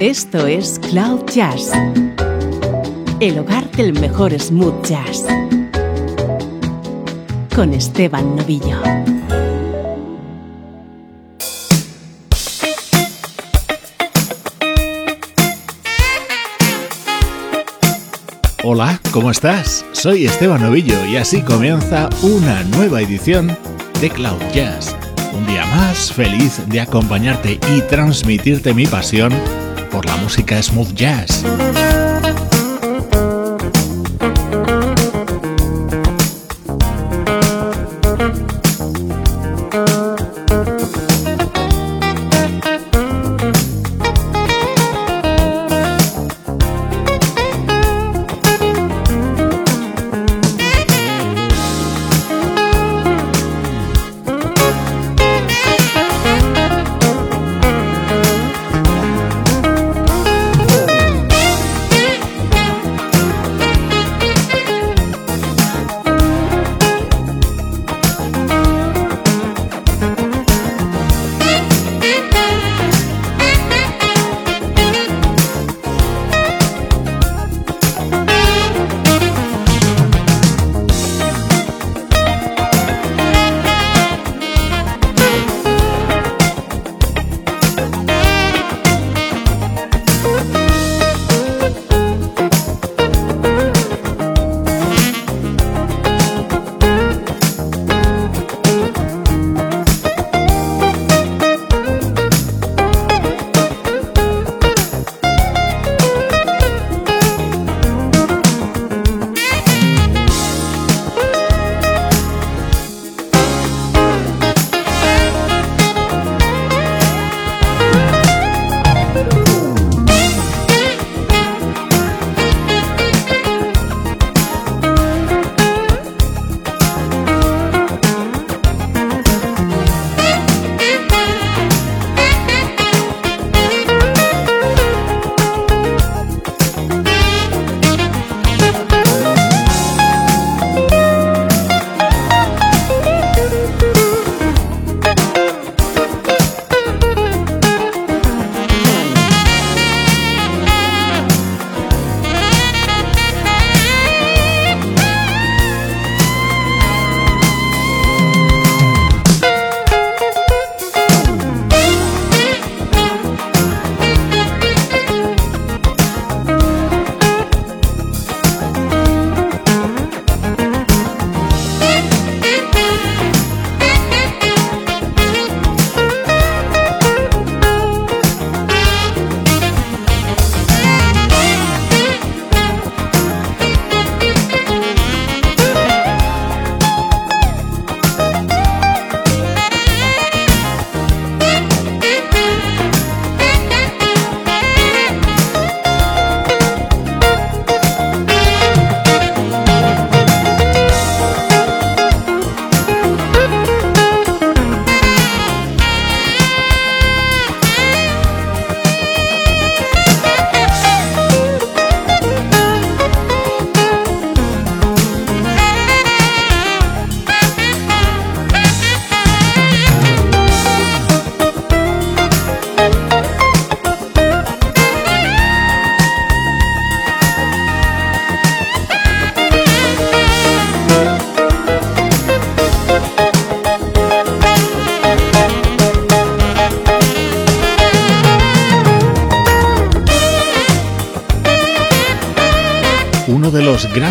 Esto es Cloud Jazz, el hogar del mejor smooth jazz, con Esteban Novillo. Hola, ¿cómo estás? Soy Esteban Novillo y así comienza una nueva edición de Cloud Jazz. Un día más feliz de acompañarte y transmitirte mi pasión por la música smooth jazz.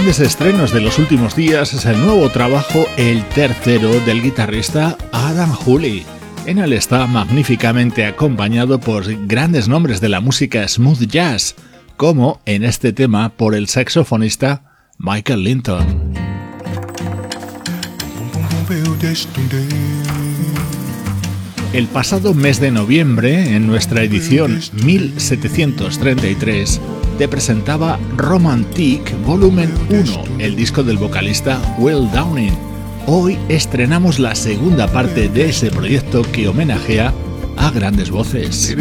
Estrenos de los últimos días es el nuevo trabajo, el tercero del guitarrista Adam Hooley. En él está magníficamente acompañado por grandes nombres de la música smooth jazz, como en este tema por el saxofonista Michael Linton. El pasado mes de noviembre, en nuestra edición 1733, te presentaba Romantic Volumen 1, el disco del vocalista Will Downing. Hoy estrenamos la segunda parte de ese proyecto que homenajea a grandes voces.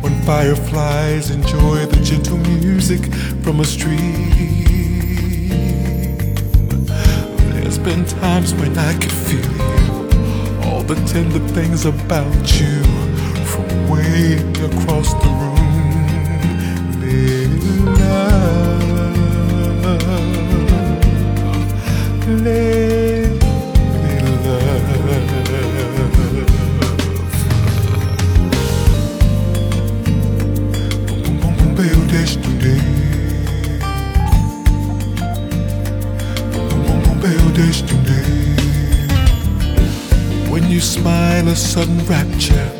When fireflies enjoy the gentle music from a. There's been times when I could feel you, all the tender things about you from way across the room. Little love, little you smile, a sudden rapture.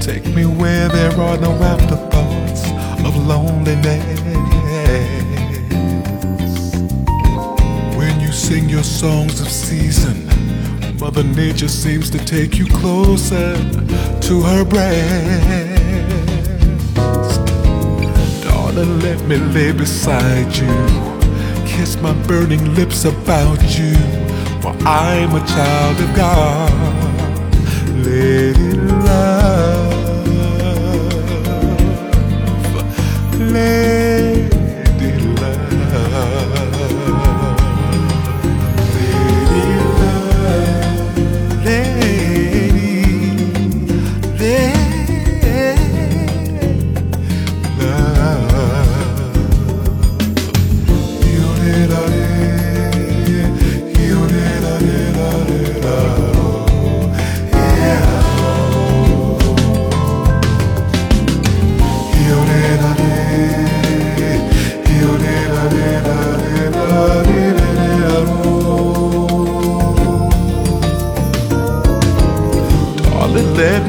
Take me where there are no afterthoughts of loneliness. When you sing your songs of season, Mother Nature seems to take you closer to her breast. Darling, let me lay beside you. Kiss my burning lips about you, for I'm a child of God.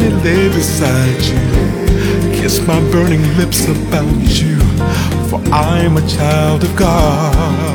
Me lay beside you. Kiss my burning lips about you. For I'm a child of God.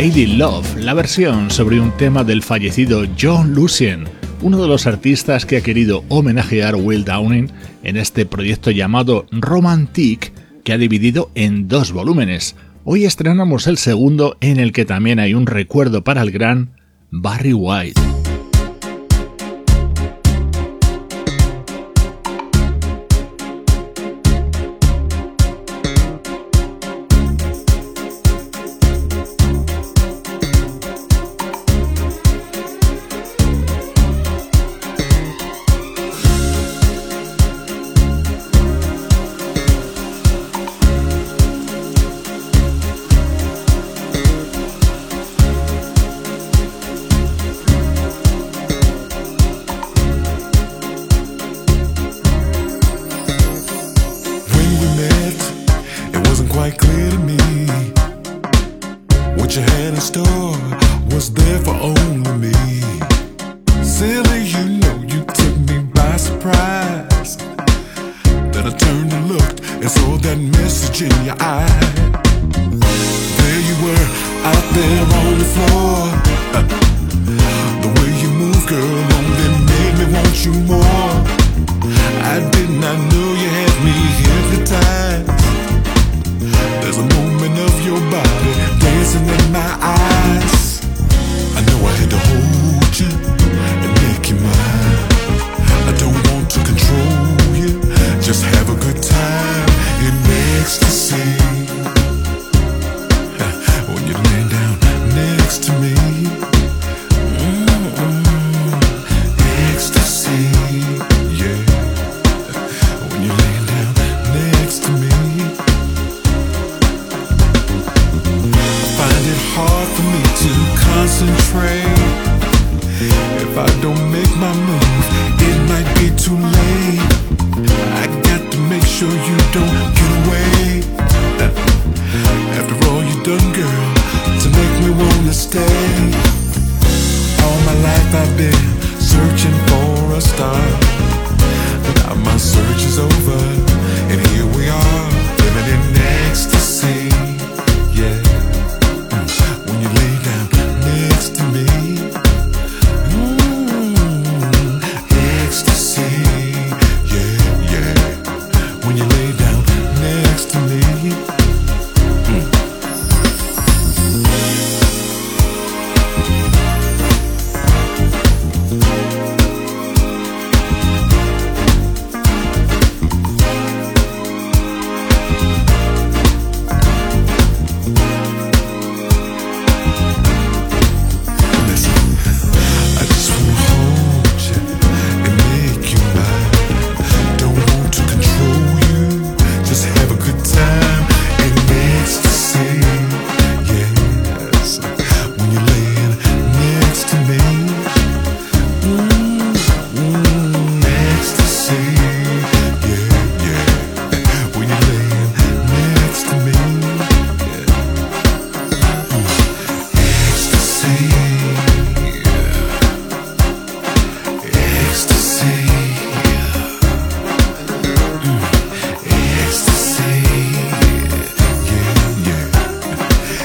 Lady Love, la versión sobre un tema del fallecido John Lucien, uno de los artistas que ha querido homenajear Will Downing en este proyecto llamado Romantic, que ha dividido en dos volúmenes. Hoy estrenamos el segundo en el que también hay un recuerdo para el gran Barry White.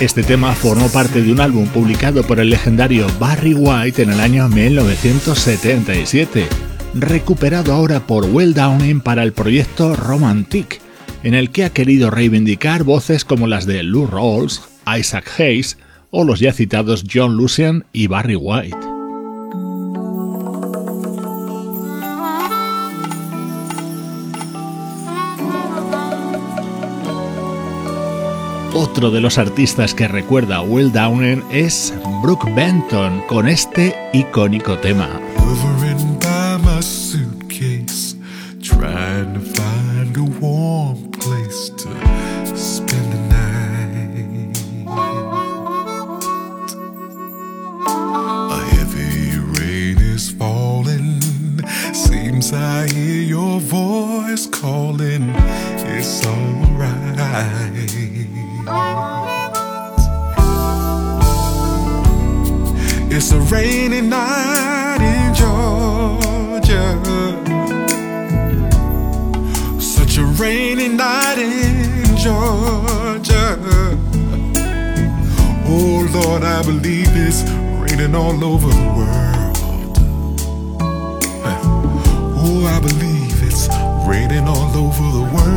Este tema formó parte de un álbum publicado por el legendario Barry White en el año 1977, recuperado ahora por Well Downing para el proyecto Romantic, en el que ha querido reivindicar voces como las de Lou Rawls, Isaac Hayes o los ya citados John Lucian y Barry White. Otro de los artistas que recuerda a Will Downen es Brooke Benton con este icónico tema. It's a rainy night in Georgia. Such a rainy night in Georgia. Oh Lord, I believe it's raining all over the world. Oh, I believe it's raining all over the world.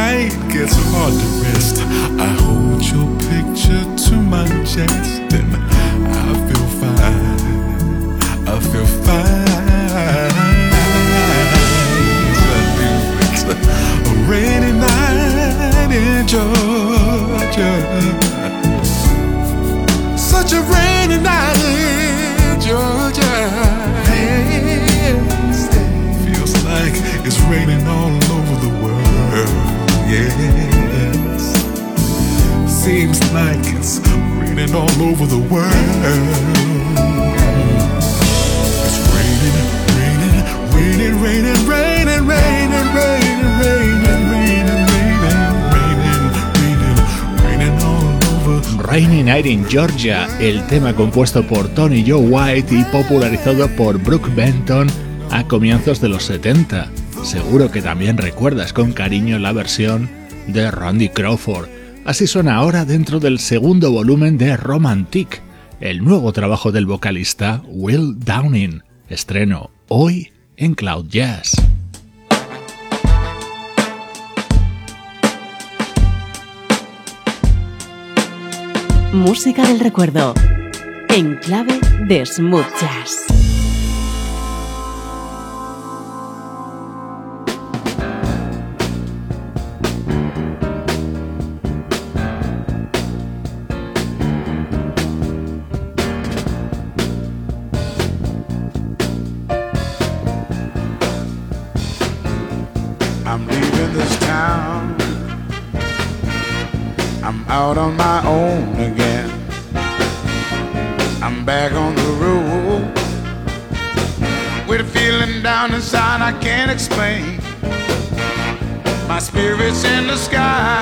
night gets hard to rest, I hold your picture to my chest and I feel fine. I feel fine. A rainy night in Georgia. Such a rainy night in Georgia. Feels like it's raining all over the world. El tema compuesto por Tony Joe White y popularizado por Brooke Benton a comienzos de los 70. Seguro que también recuerdas con cariño la versión de Randy Crawford. Así suena ahora dentro del segundo volumen de Romantic, el nuevo trabajo del vocalista Will Downing. Estreno hoy en Cloud Jazz. Música del recuerdo, en clave de smooth jazz. Out on my own again. I'm back on the road with a feeling down inside I can't explain. My spirit's in the sky.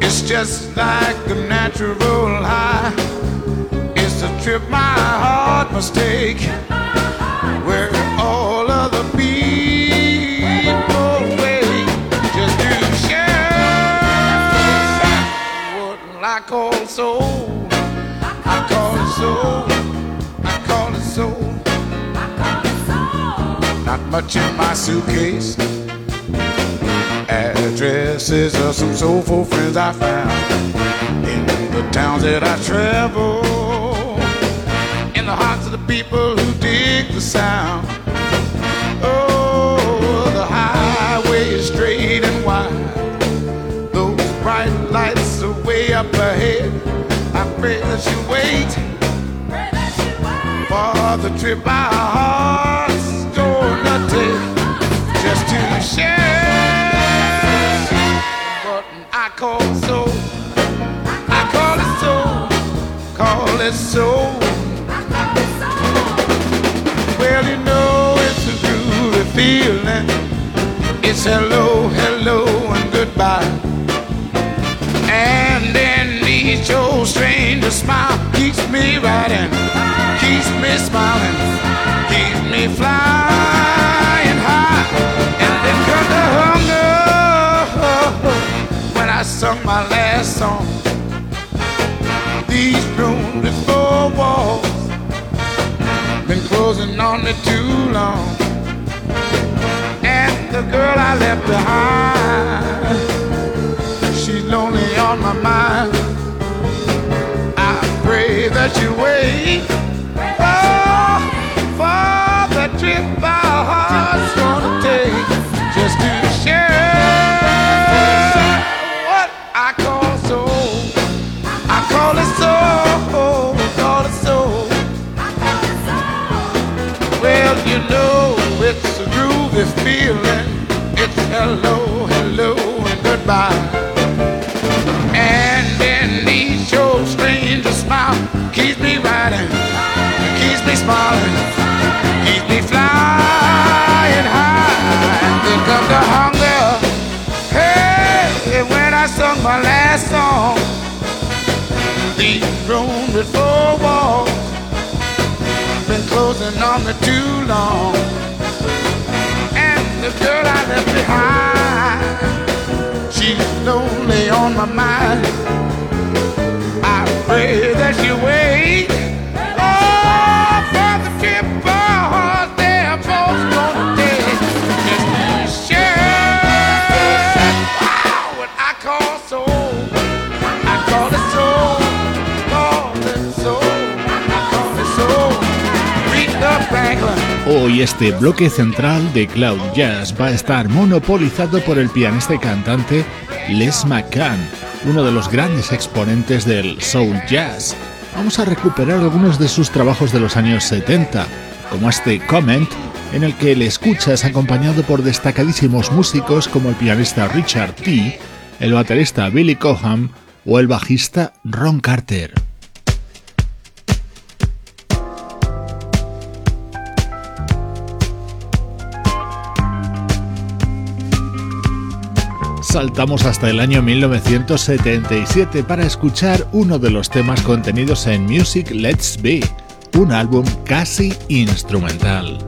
It's just like a natural high. It's a trip my heart must take. Where all I call it soul I call it soul. I call it soul. I call it soul. Not much in my suitcase. Addresses of some soulful friends I found in the towns that I travel. In the hearts of the people who dig the sound. Up ahead. I pray that you wait for the trip our hearts gonna take just to share what I call it so. I call it so, call it so. Well, you know it's a groovy feeling. It's hello, hello, each old stranger smile keeps me riding keeps me smiling, keeps me flying high. And then come the hunger when I sung my last song. These rooms before walls been closing on me too long. And the girl I left behind, she's lonely on my mind. That you wait trip our hearts gonna take just to share what I call soul. I call it soul, I call it soul. Well, you know it's a groovy feeling. It's hello, hello, and goodbye. song. They've with four walls, been closing on me too long. And the girl I left behind, she's lonely on my mind. I pray that you wait. Hoy este bloque central de Cloud Jazz va a estar monopolizado por el pianista y cantante Les McCann, uno de los grandes exponentes del soul jazz. Vamos a recuperar algunos de sus trabajos de los años 70, como este Comment, en el que le escuchas acompañado por destacadísimos músicos como el pianista Richard T., el baterista Billy Coham o el bajista Ron Carter. Saltamos hasta el año 1977 para escuchar uno de los temas contenidos en Music Let's Be, un álbum casi instrumental.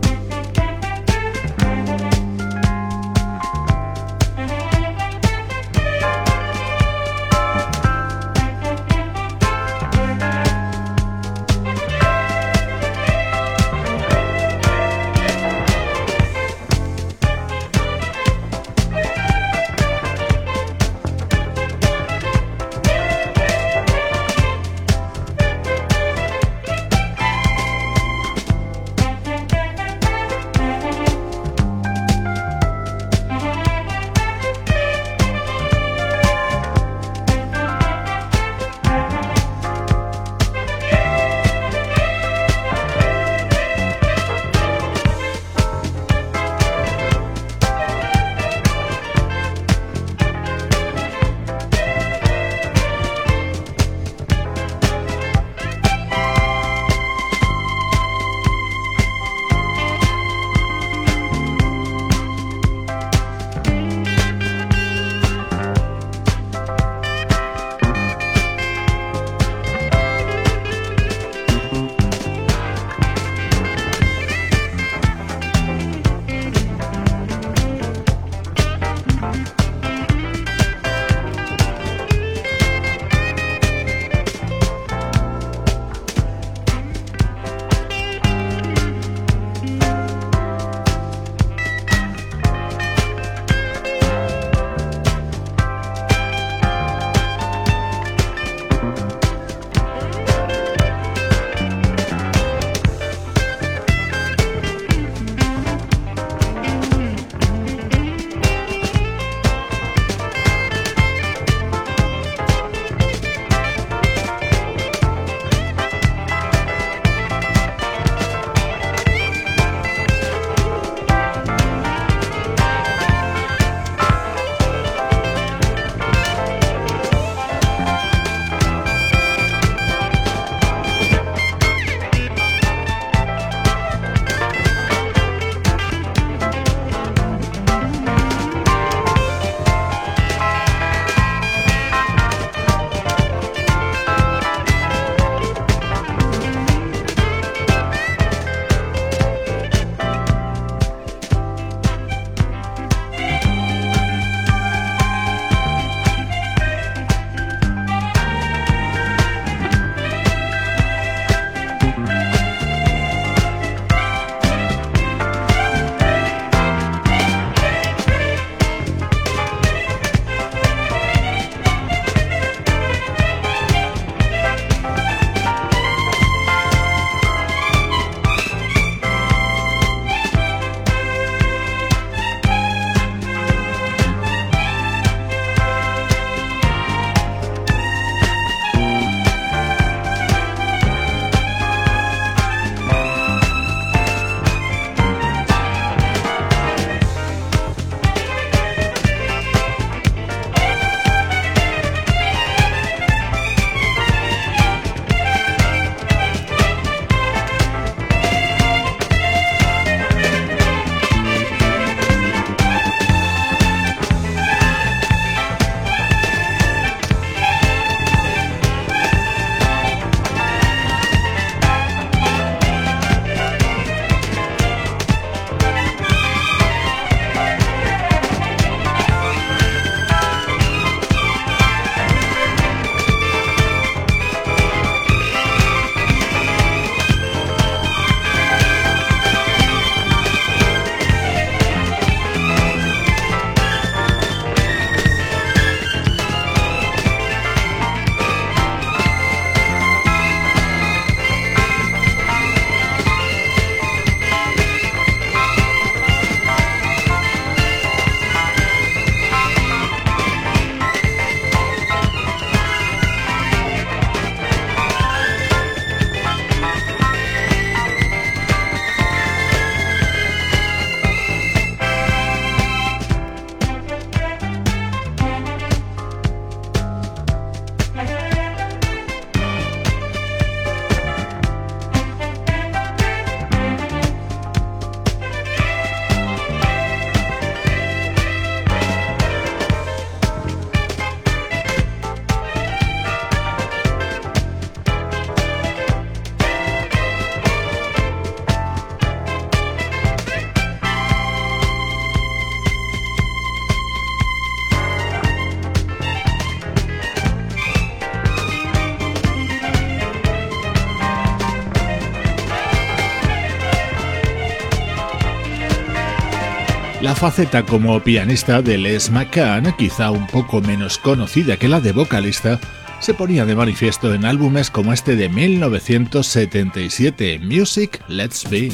Faceta como pianista de Les McCann, quizá un poco menos conocida que la de vocalista, se ponía de manifiesto en álbumes como este de 1977, Music Let's Be.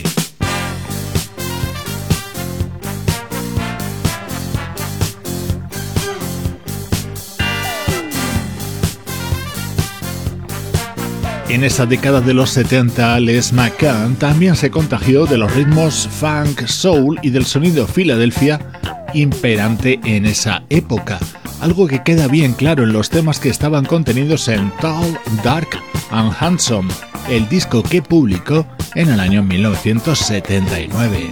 En esa década de los 70, Les McCann también se contagió de los ritmos funk, soul y del sonido Philadelphia imperante en esa época, algo que queda bien claro en los temas que estaban contenidos en Tall, Dark and Handsome, el disco que publicó en el año 1979.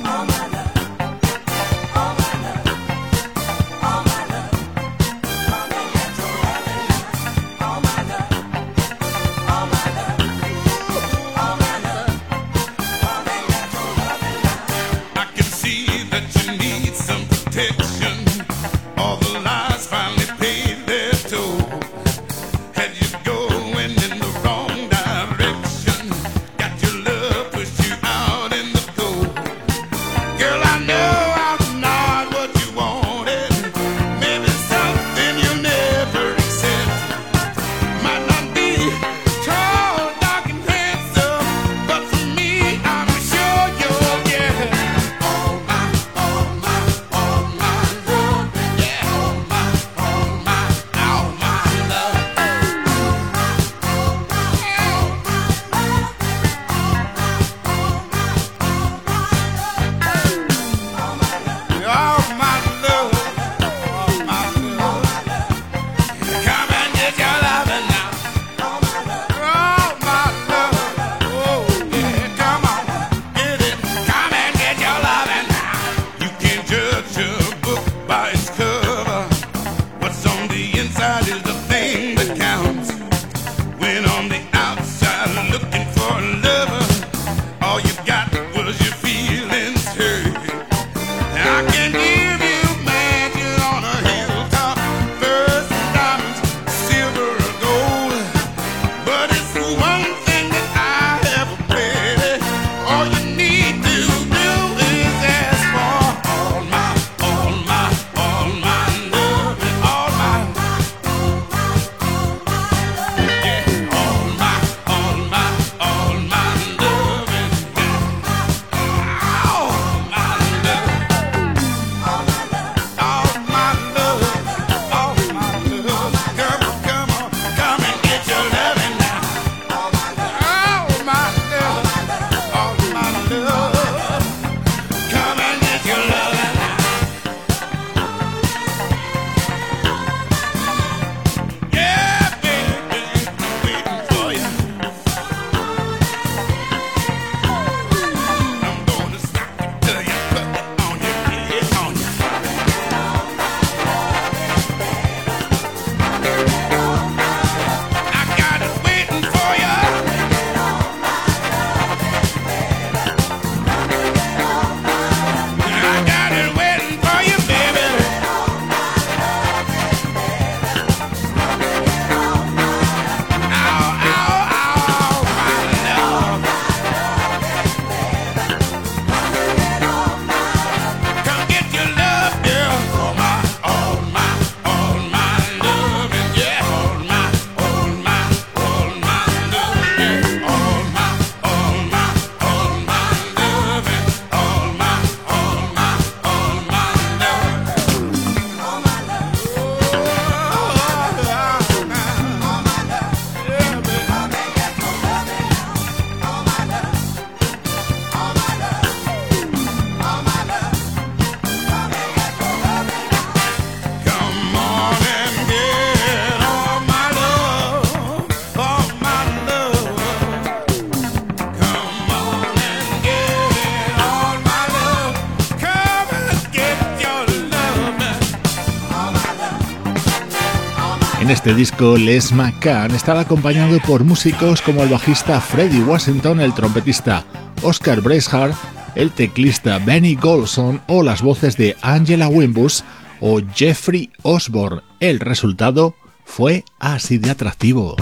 En este disco, Les McCann estaba acompañado por músicos como el bajista Freddie Washington, el trompetista Oscar Bracehart, el teclista Benny Golson o las voces de Angela Wimbus o Jeffrey Osborne. El resultado fue así de atractivo.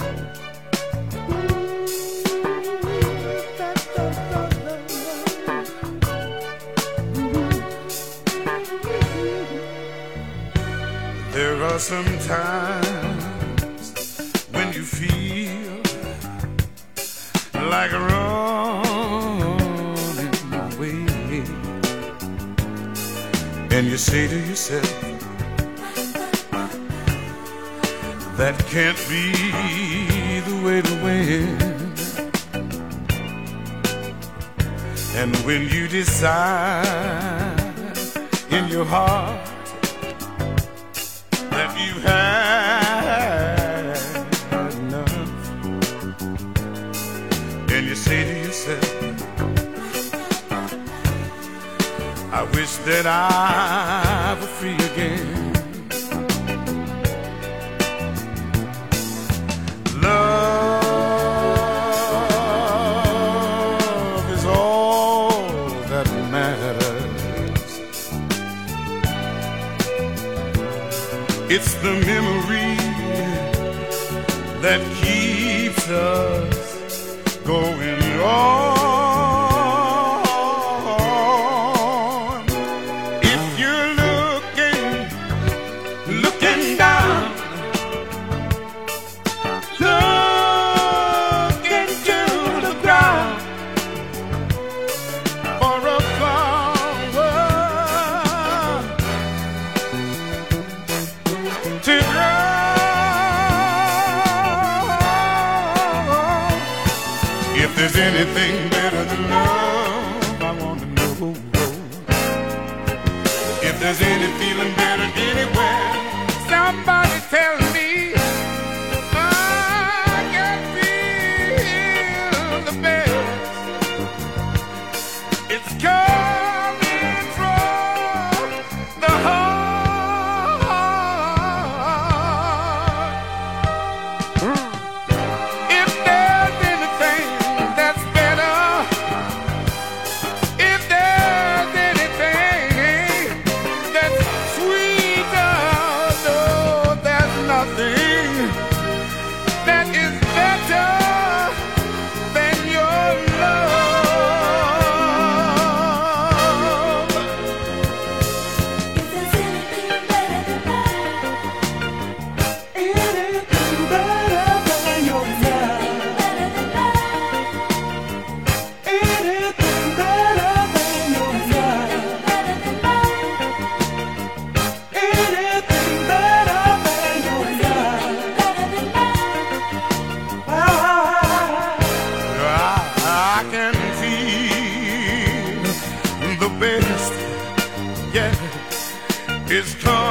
Like running away, and you say to yourself, "That can't be the way to win." And when you decide in your heart wish that I've a. is coming.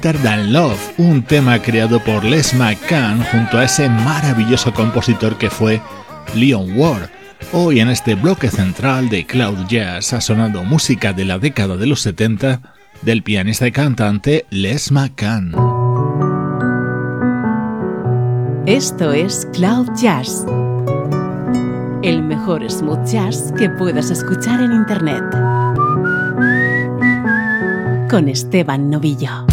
Better Love, un tema creado por Les McCann junto a ese maravilloso compositor que fue Leon Ward. Hoy en este bloque central de Cloud Jazz ha sonado música de la década de los 70 del pianista y cantante Les McCann. Esto es Cloud Jazz, el mejor smooth jazz que puedas escuchar en Internet. Con Esteban Novillo.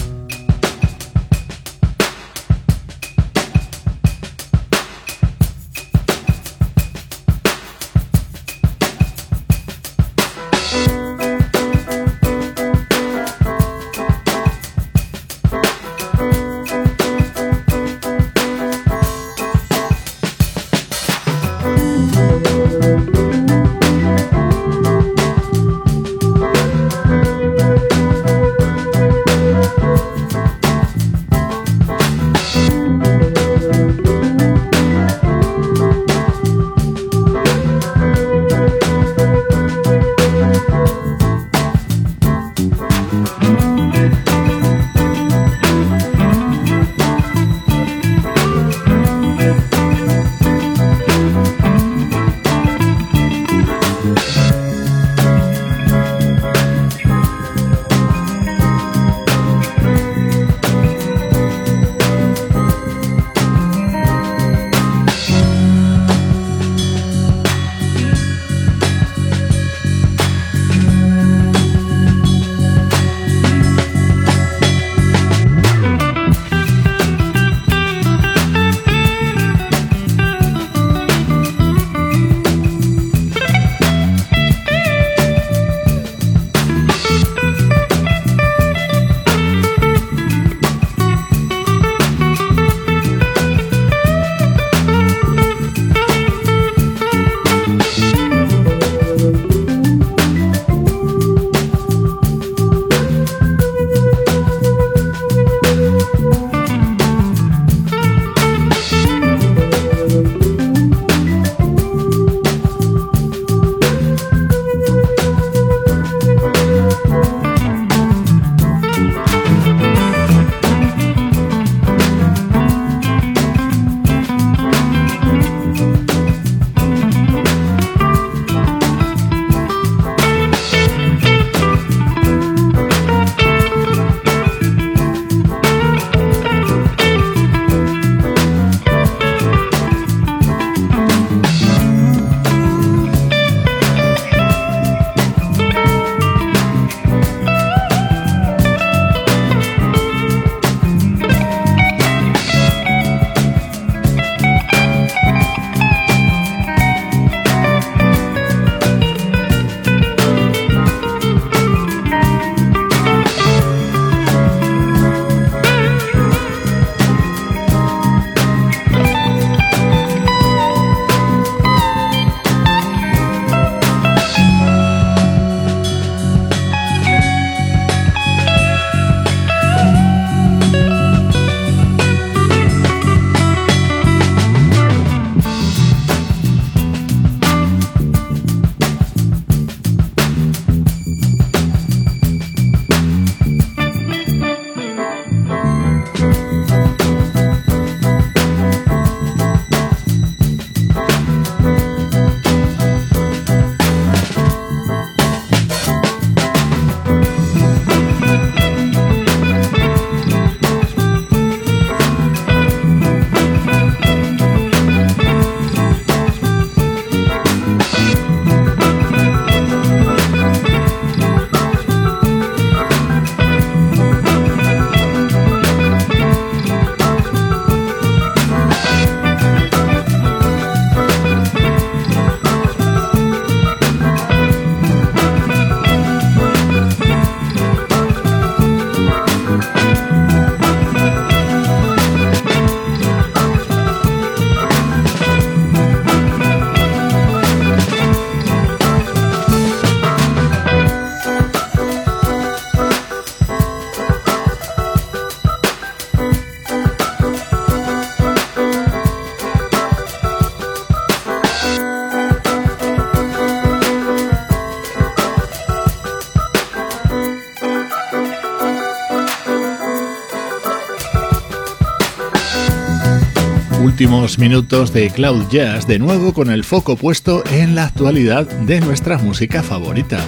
Últimos minutos de Cloud Jazz, de nuevo con el foco puesto en la actualidad de nuestra música favorita.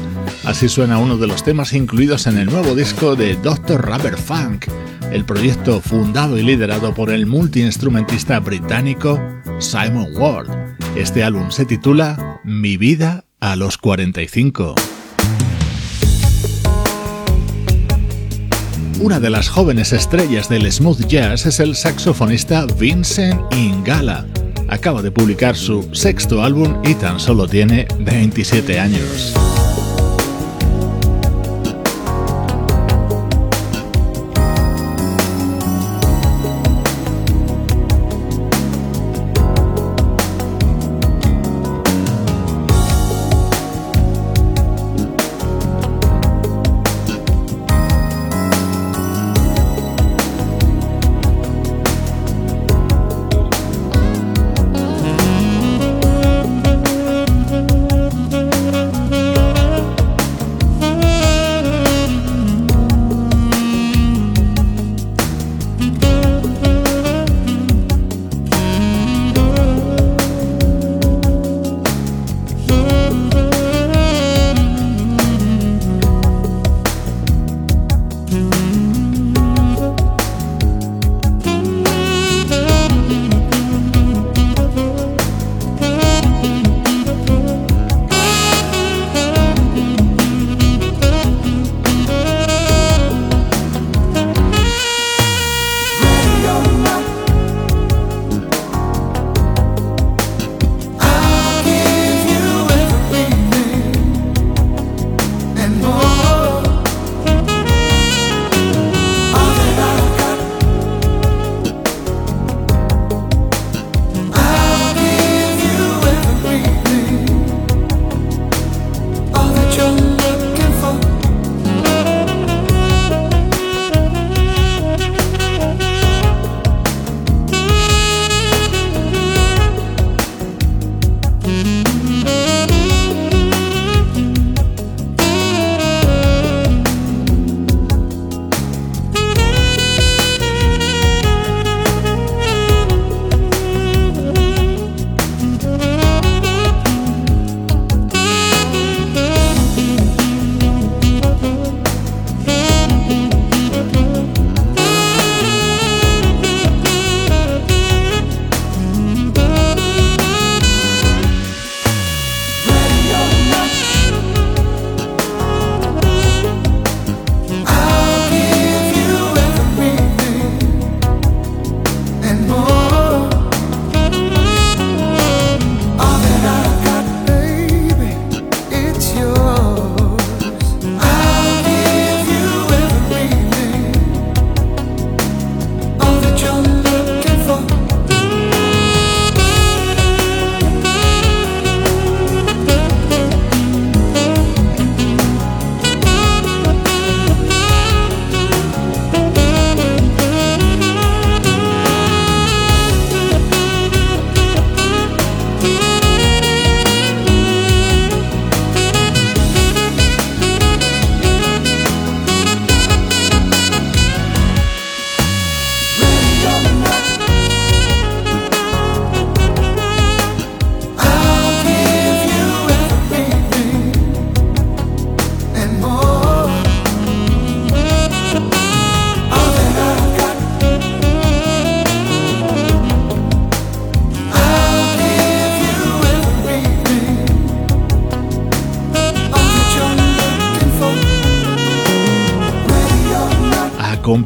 Así suena uno de los temas incluidos en el nuevo disco de Dr. Rubber Funk, el proyecto fundado y liderado por el multiinstrumentista británico Simon Ward. Este álbum se titula Mi vida a los 45. Una de las jóvenes estrellas del smooth jazz es el saxofonista Vincent Ingala. Acaba de publicar su sexto álbum y tan solo tiene 27 años.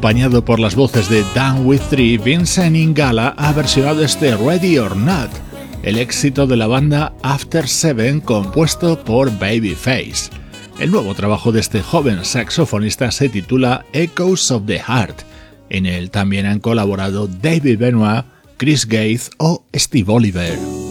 Acompañado por las voces de Dan With Three, Vincent Ingala ha versionado este Ready or Not, el éxito de la banda After Seven compuesto por Babyface. El nuevo trabajo de este joven saxofonista se titula Echoes of the Heart. En él también han colaborado David Benoit, Chris Gates o Steve Oliver.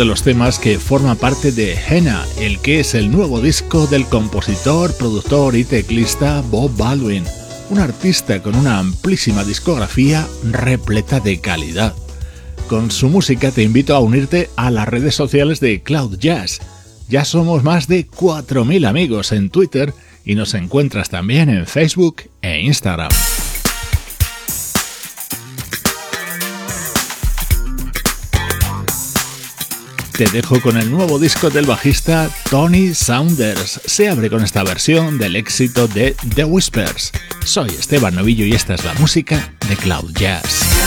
De los temas que forma parte de Henna, el que es el nuevo disco del compositor, productor y teclista Bob Baldwin, un artista con una amplísima discografía repleta de calidad. Con su música te invito a unirte a las redes sociales de Cloud Jazz. Ya somos más de 4.000 amigos en Twitter y nos encuentras también en Facebook e Instagram. Te dejo con el nuevo disco del bajista Tony Saunders. Se abre con esta versión del éxito de The Whispers. Soy Esteban Novillo y esta es la música de Cloud Jazz.